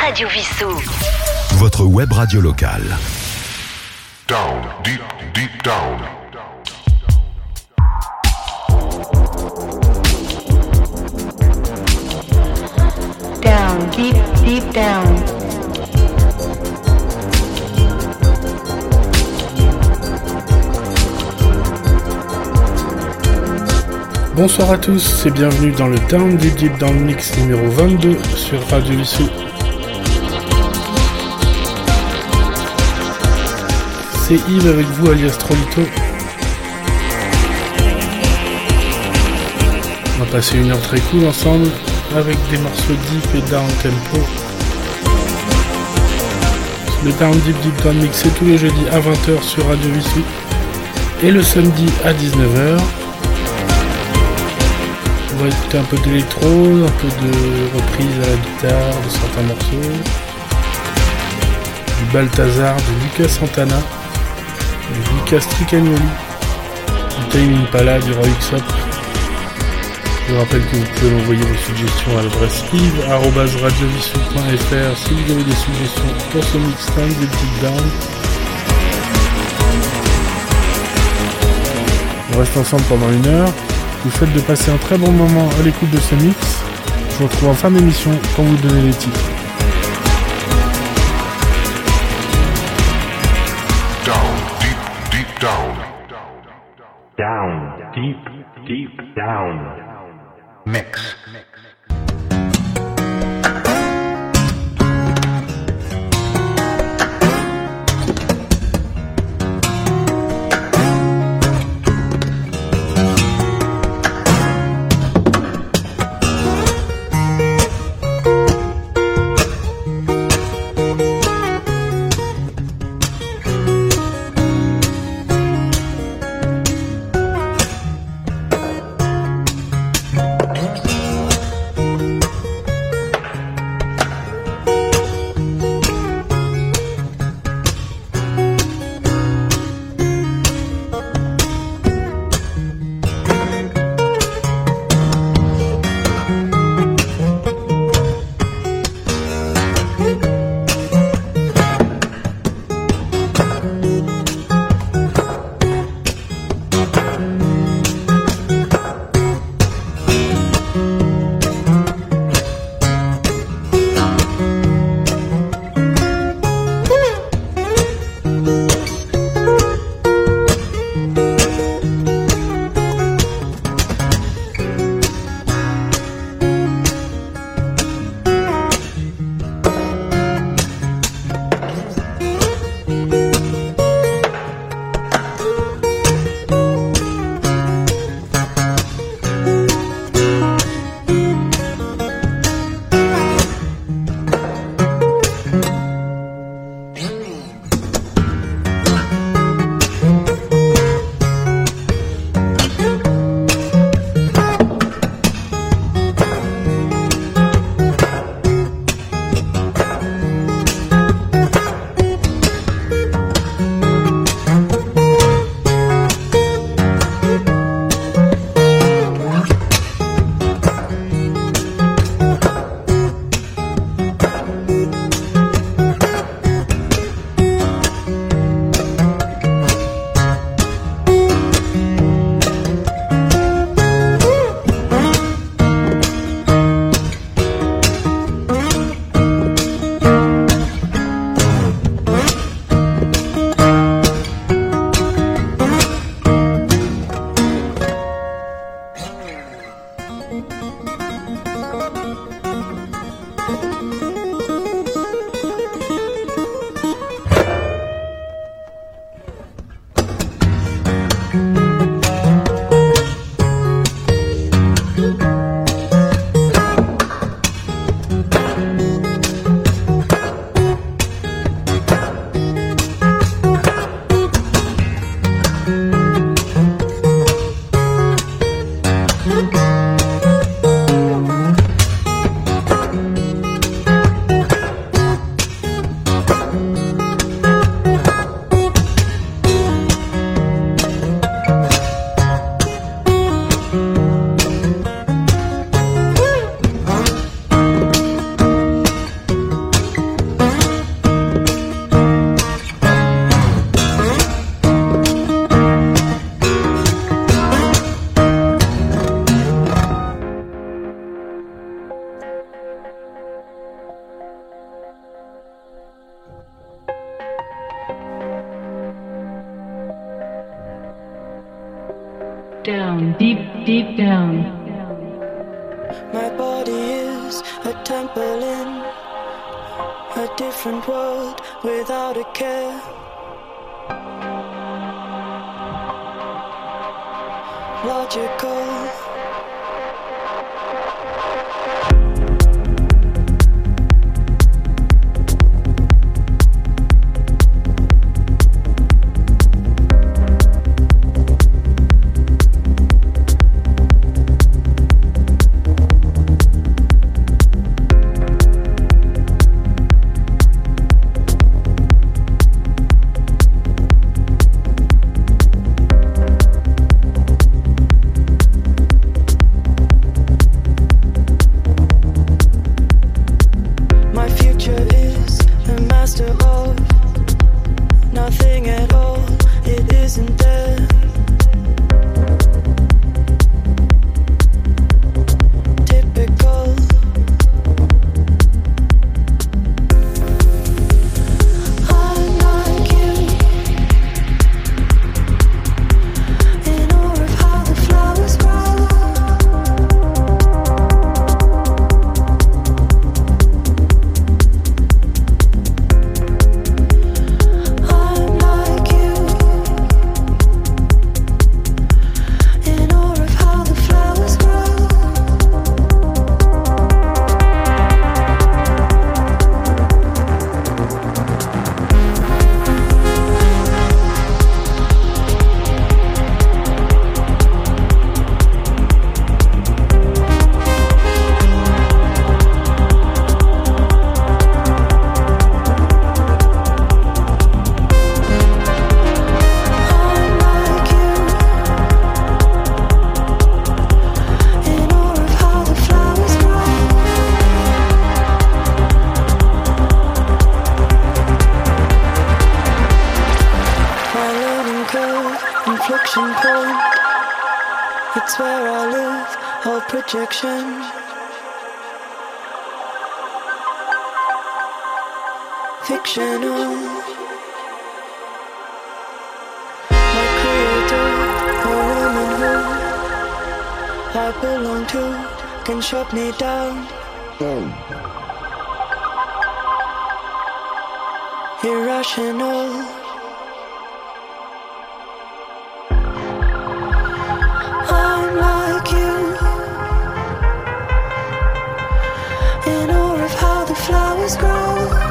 Radio Vissou. Votre web radio locale. Down, deep, deep down. Down, deep, deep down. Bonsoir à tous et bienvenue dans le Down Deep Deep Down Mix numéro 22 sur Radio Vissou. Yves avec vous alias Trolito. On va passer une heure très cool ensemble avec des morceaux deep et down tempo. Le Down Deep Deep Down Mix c'est tous les jeudis à 20h sur Radio Vissou et le samedi à 19h. On va écouter un peu d'électro, un peu de reprise à la guitare de certains morceaux. Du Balthazar, de Lucas Santana, du Lucas Tricagnoli, du Time Impala, du Roy. Je vous rappelle que vous pouvez m'envoyer vos suggestions à l'adresse yves.radiovissou.fr si vous avez des suggestions pour ce mixtape des Deep Down. On reste ensemble pendant une heure. Je vous souhaite de passer un très bon moment à l'écoute de ce mix. Je vous retrouve en fin d'émission pour vous donner les titres. Deep, deep down. Mix. logical. projection. Fictional. My creator, a woman who I belong to, can shut me down. down. Irrational. always grow.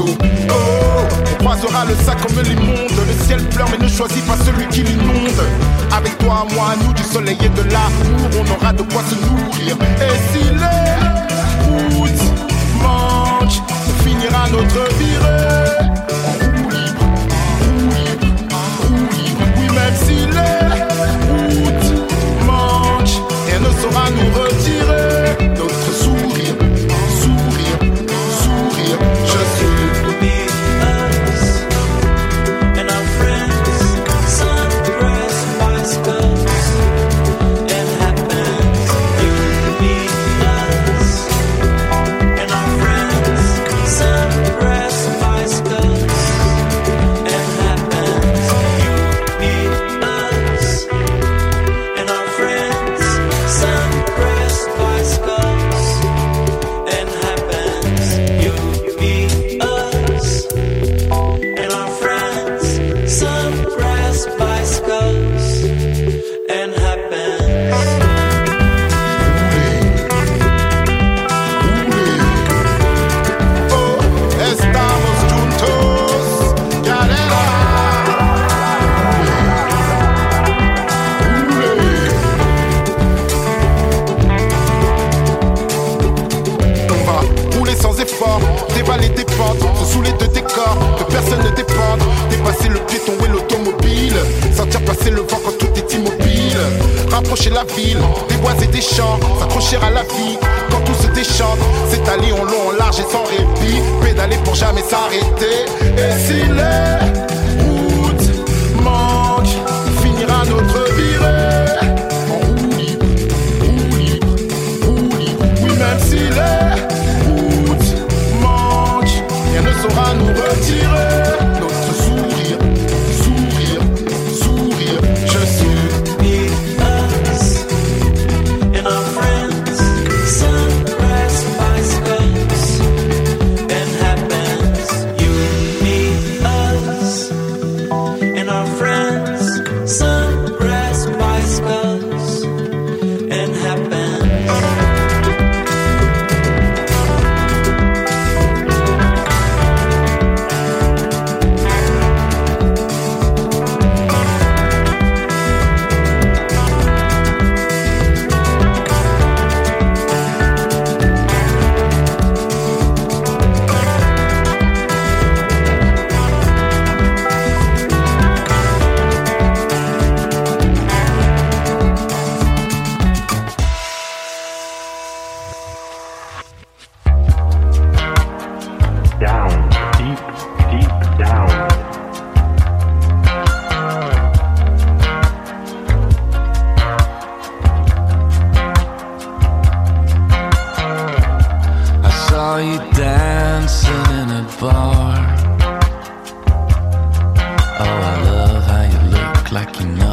Oh, on croisera le sac comme l'immonde. Le ciel pleure, mais ne choisis pas celui qui l'inonde. Avec toi, moi, nous, du soleil et de l'amour, on aura de quoi se nourrir. des bois et des champs, s'accrocher à la vie. Quand tout se déchante, s'étaler en long, en large et sans répit, pédaler pour jamais s'arrêter. Et s'il est bar. Oh, I love how you look like you know.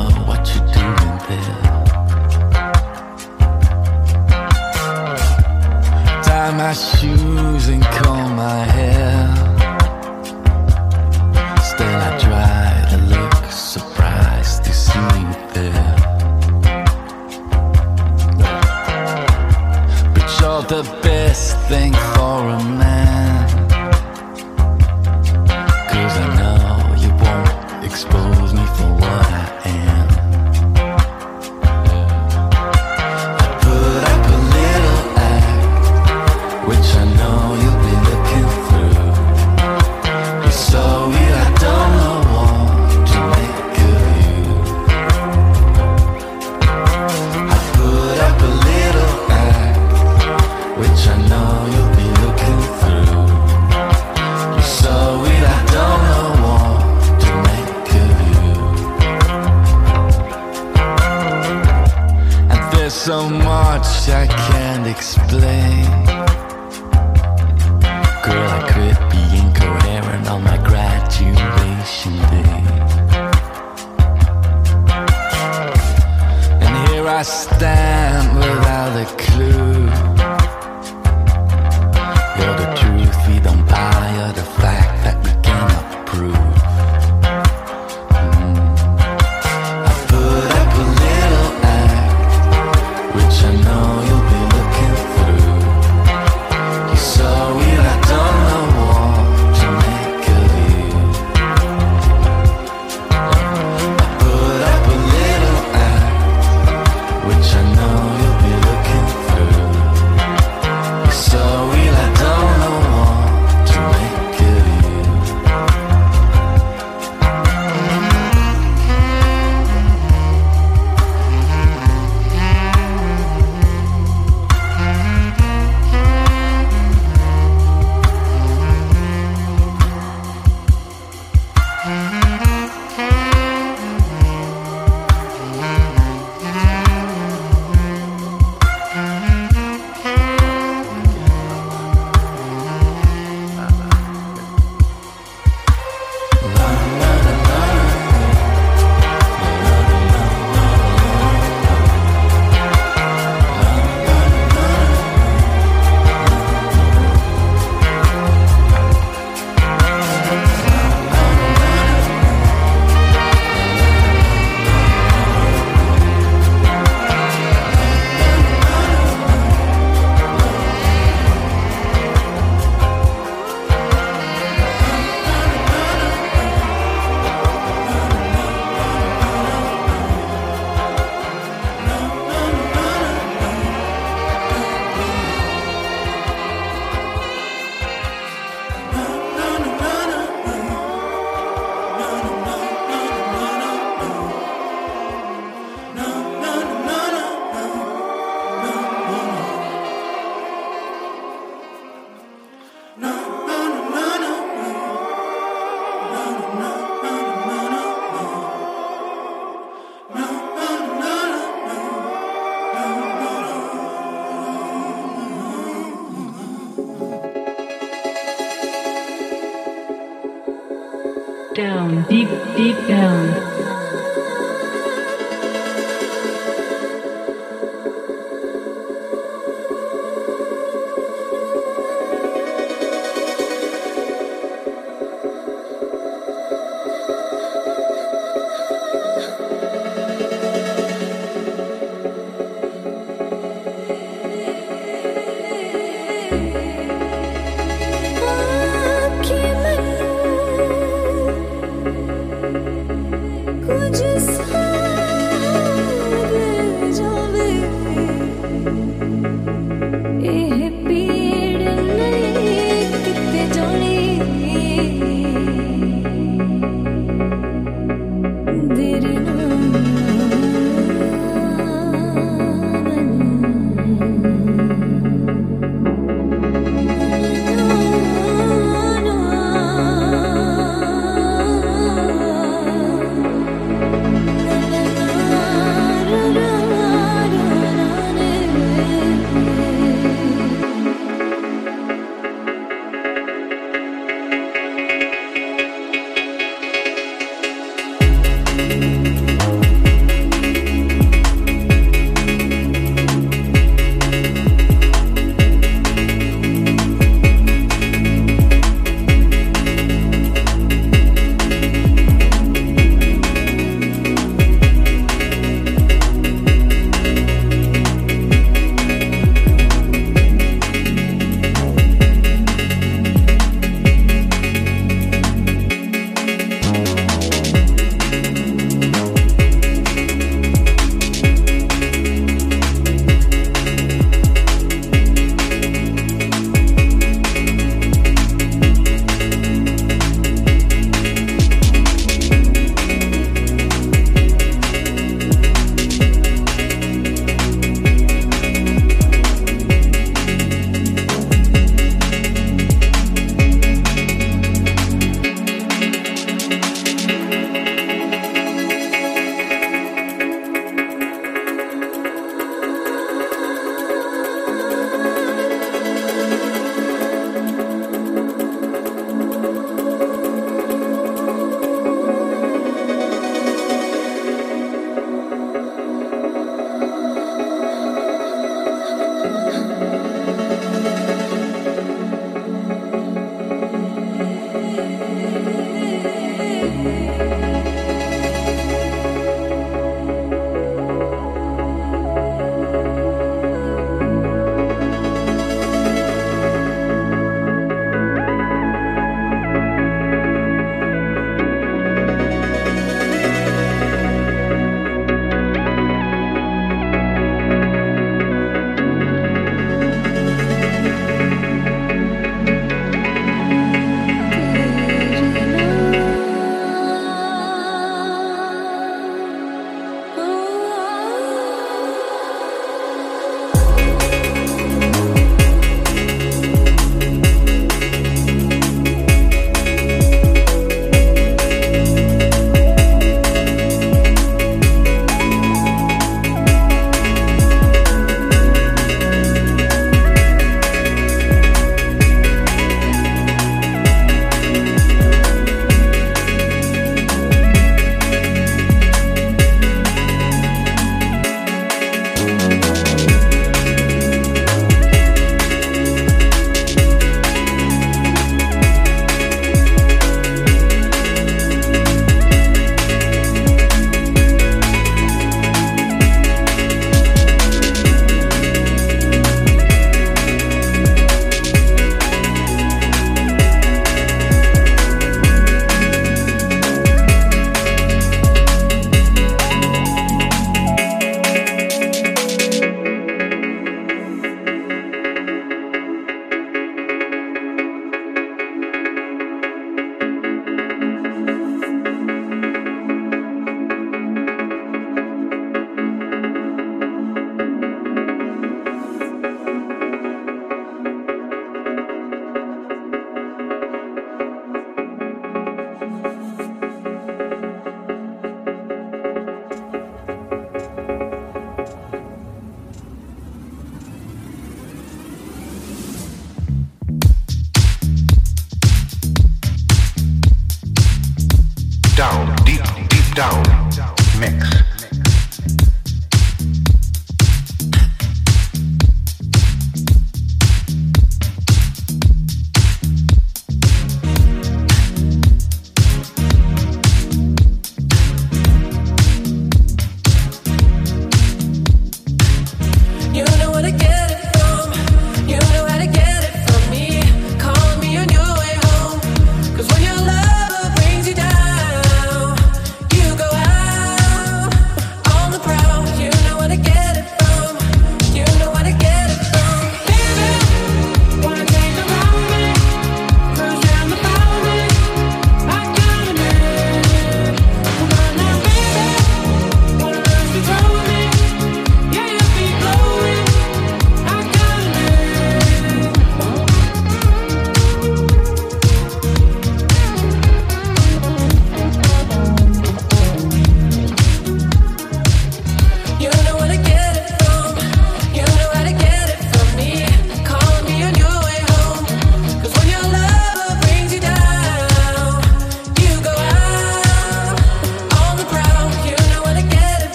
down, deep, deep down.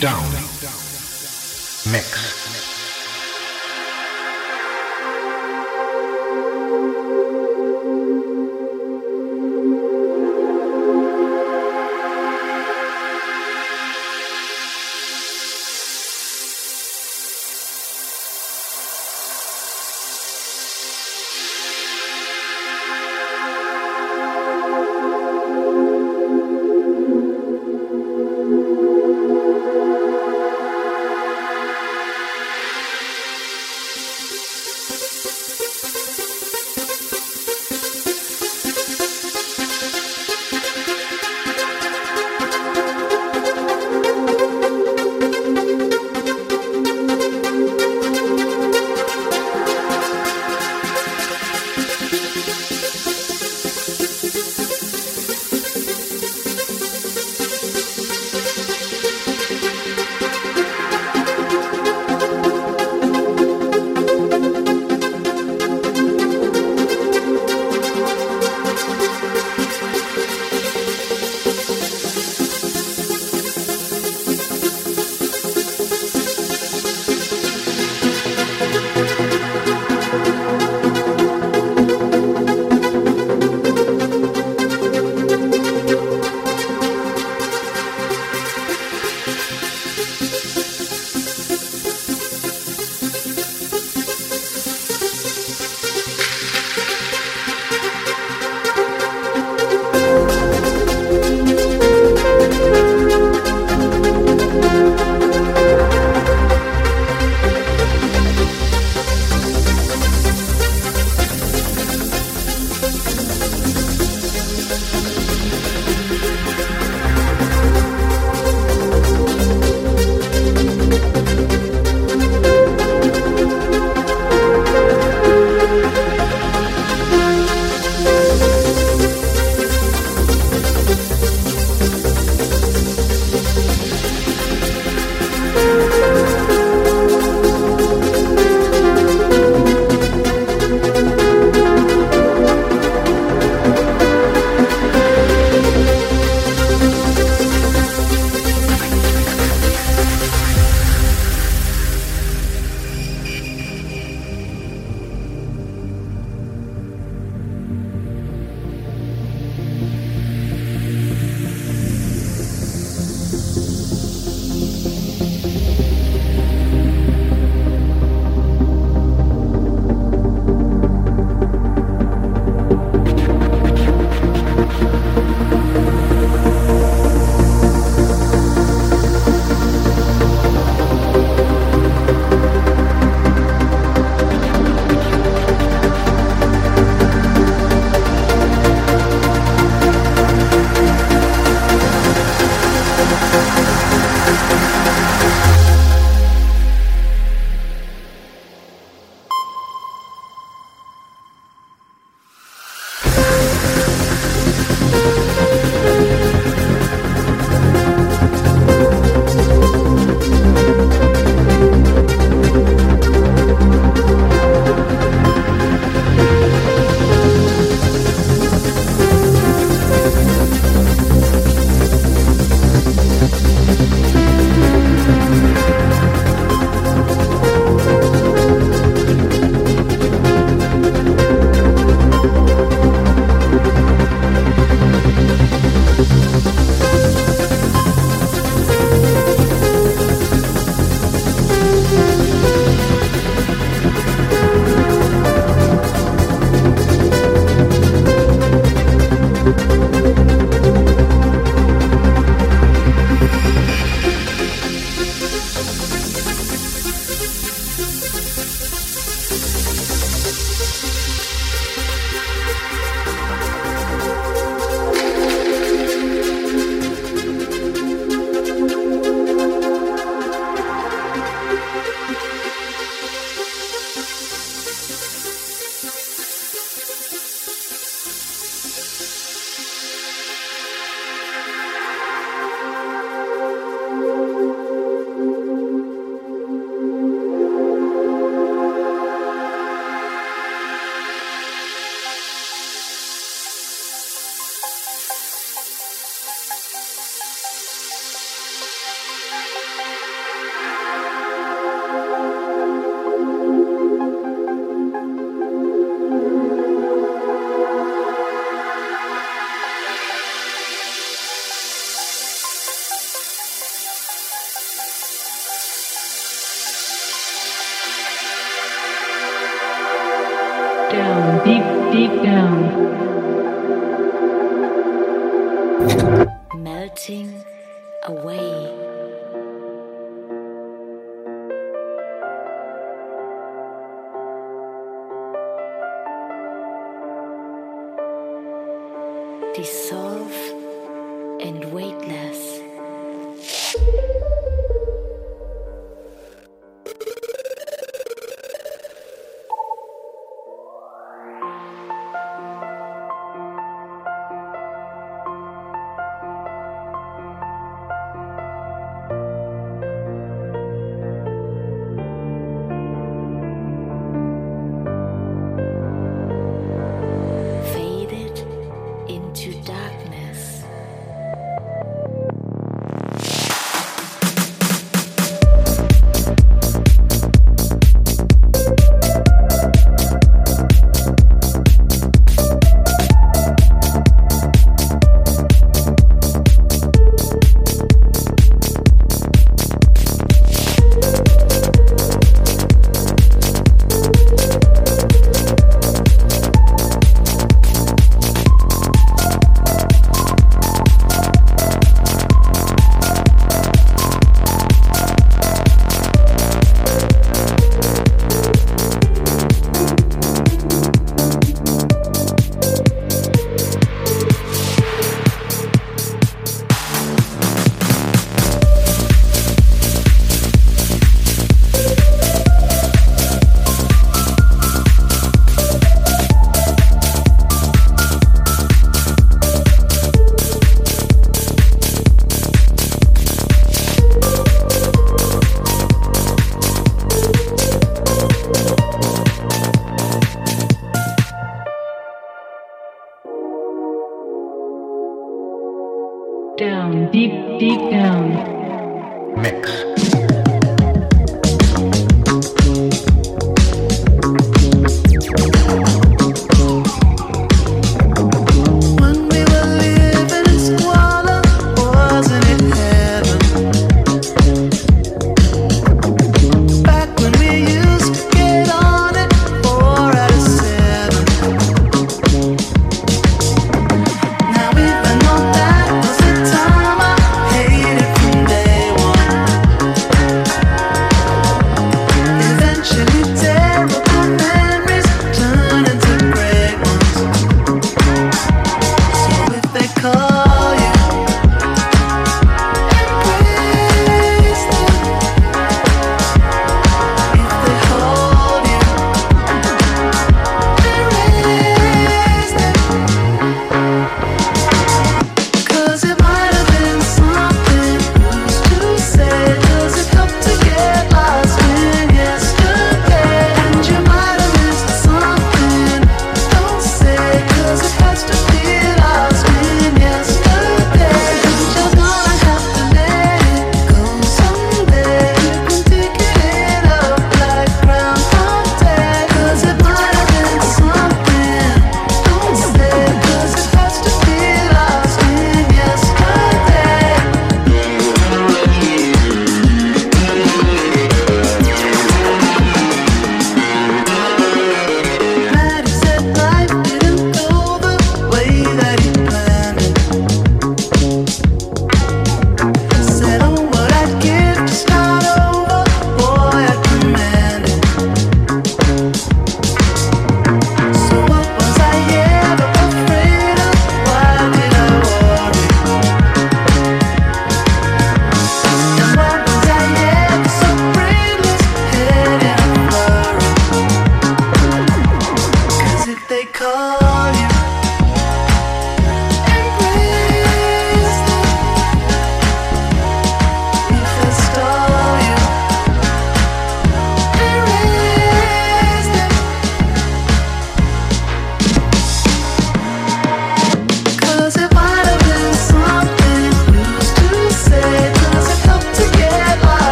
Down.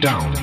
Down.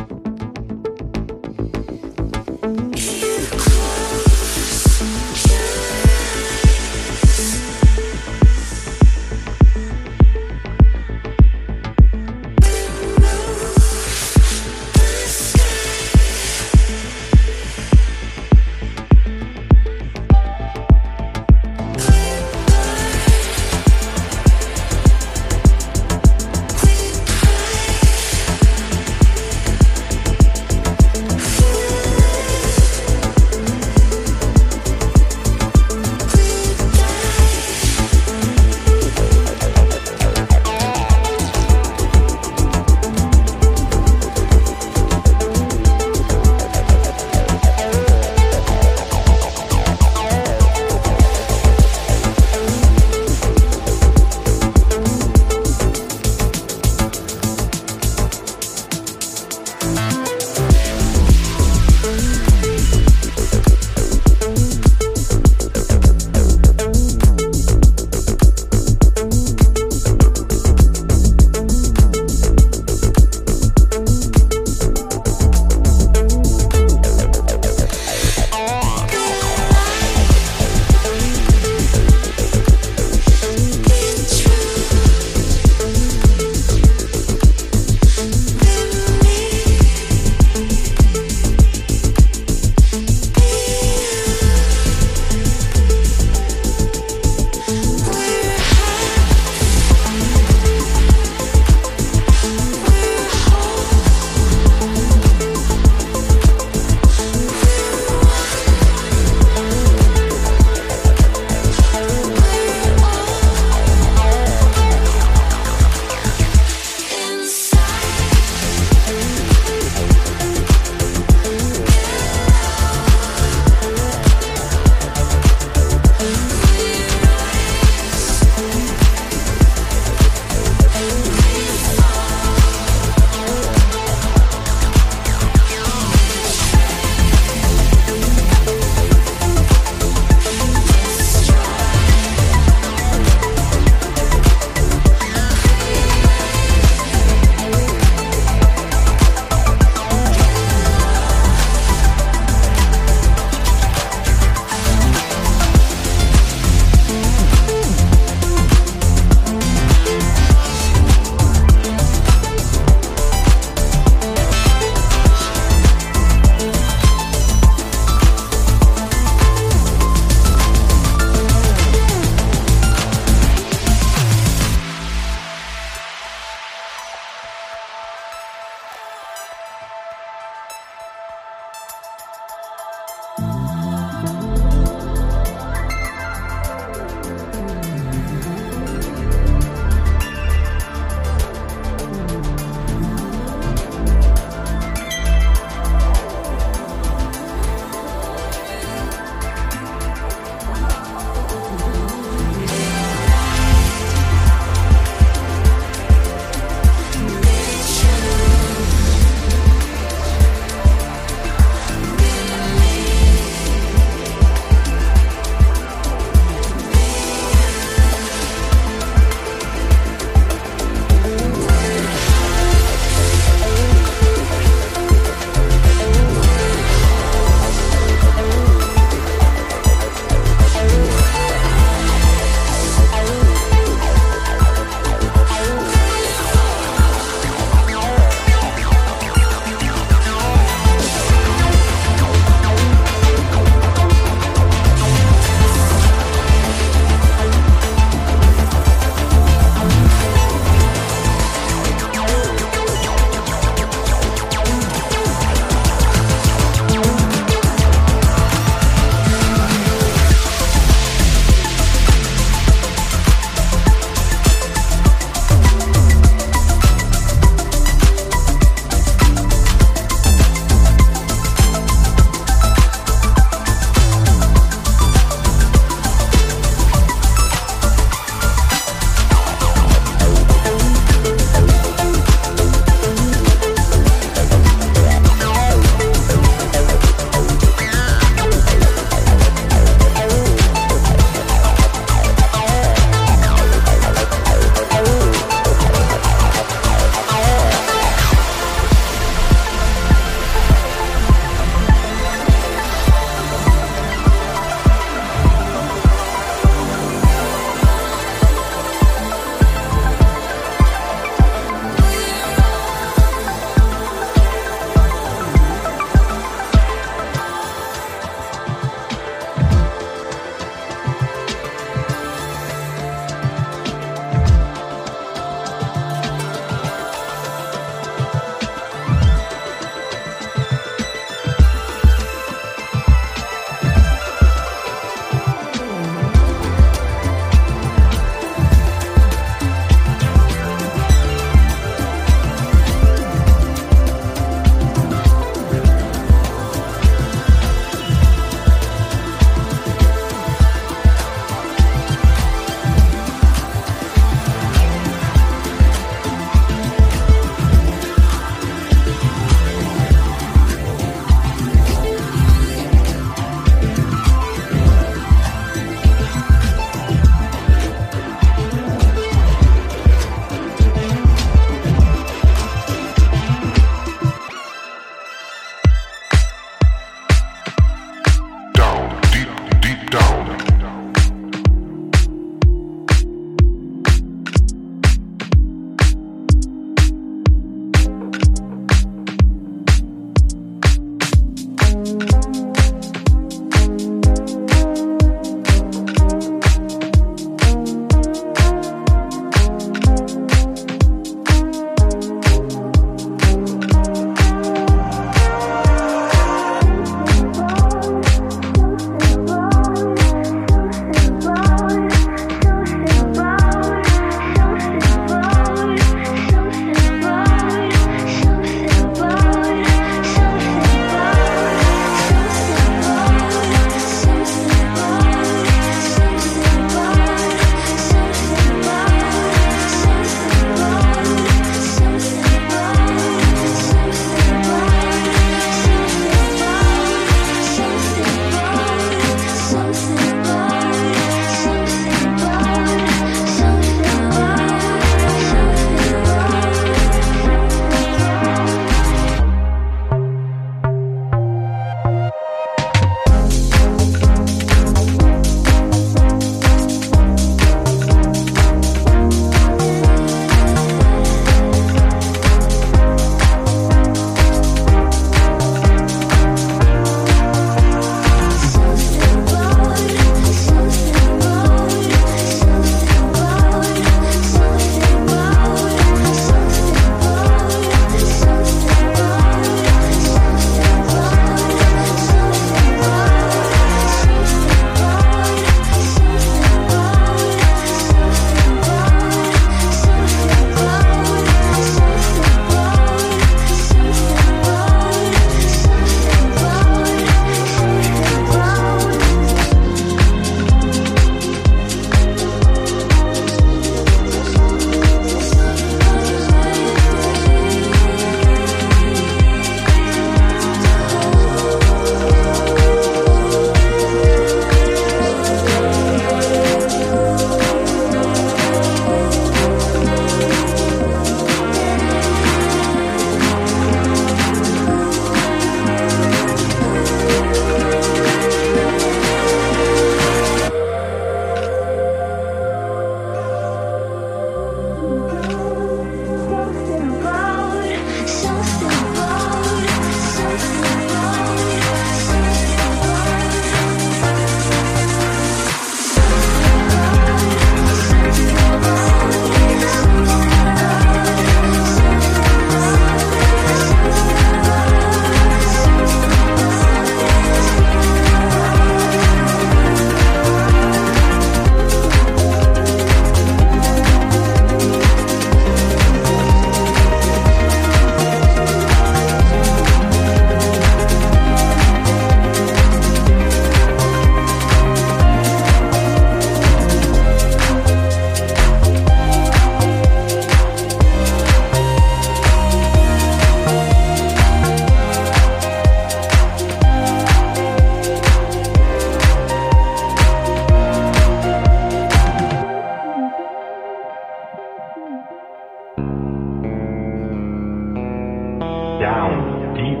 Down, deep,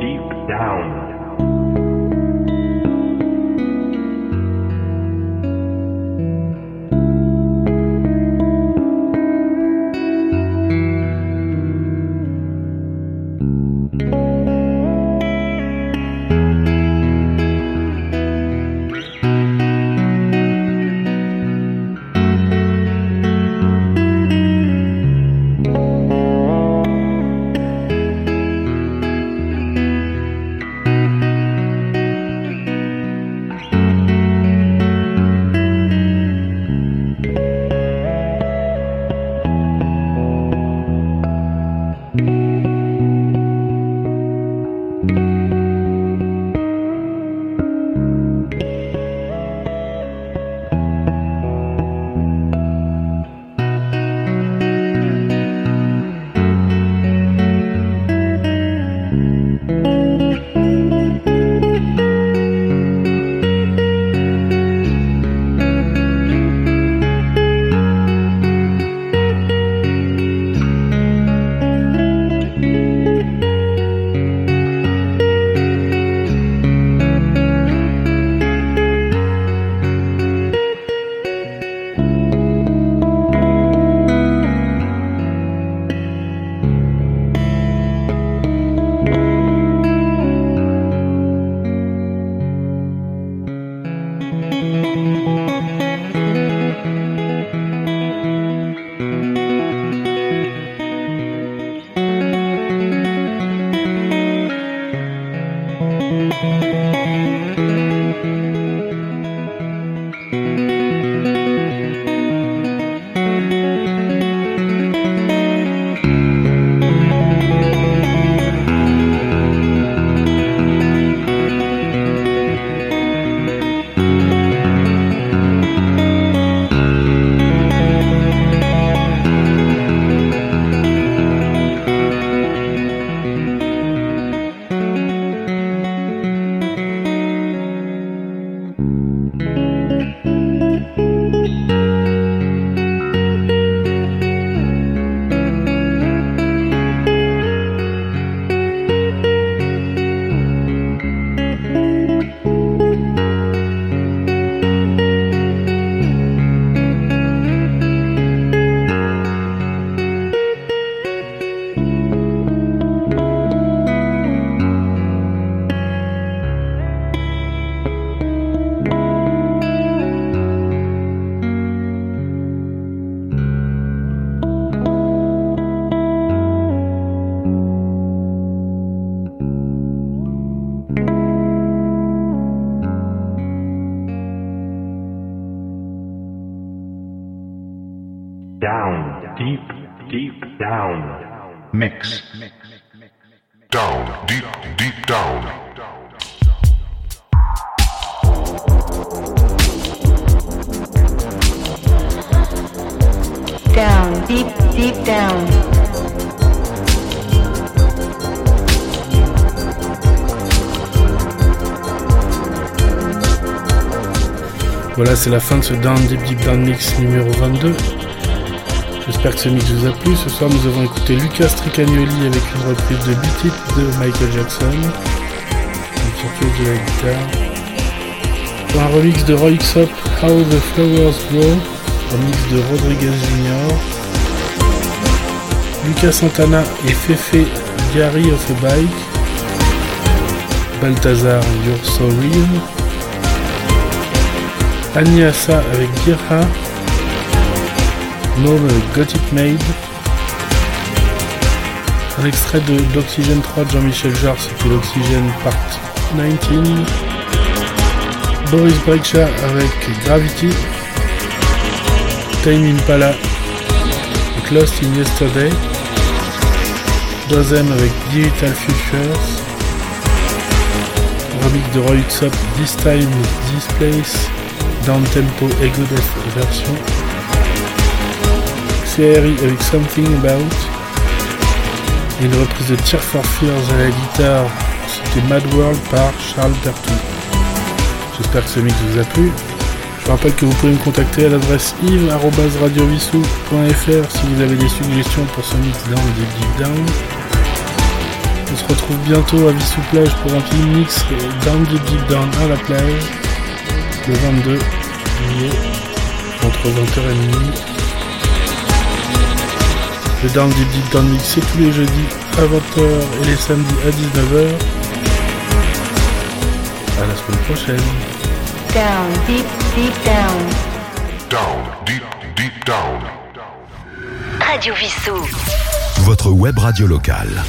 deep down. C'est la fin de ce Down Deep Deep Down Mix numéro 22. J'espère que ce mix vous a plu. Ce soir, nous avons écouté Lucas Tricagnoli avec une reprise de Beat It de Michael Jackson, la guitare. Un remix de Roy Xop, How the Flowers Grow, remix de Rodriguez Jr. Lucas Santana et Fefe Gary of a Bike. Balthazar, You're So Real. Aniasa avec Girha. Gnome avec Got Made. Un extrait de d'Oxygène 3 de Jean-Michel Jarre, c'était l'Oxygène Part 19. Boris Brejcha avec Gravity. Time Impala avec Lost in Yesterday. Dozem avec Digital Futures. Remix de Roy Xop, This Time, This Place. Down Tempo Ego Death version. CRI avec Something About. Et une reprise de Tear for Fears à la guitare. C'était Mad World par Charles Bertou. J'espère que ce mix vous a plu. Je rappelle que vous pouvez me contacter à l'adresse yves.radiovissou.fr si vous avez des suggestions pour ce mix down deep deep down. On se retrouve bientôt à Vissou Plage pour un petit mix down deep deep down à la plage le 22 juillet entre 20h et minuit. Le Down Deep Deep Down Mix c'est tous les jeudis à 20h et les samedis à 19h. À la semaine prochaine. Down, deep, deep down. Down, deep, deep down. Radio Vissou. Votre web radio locale.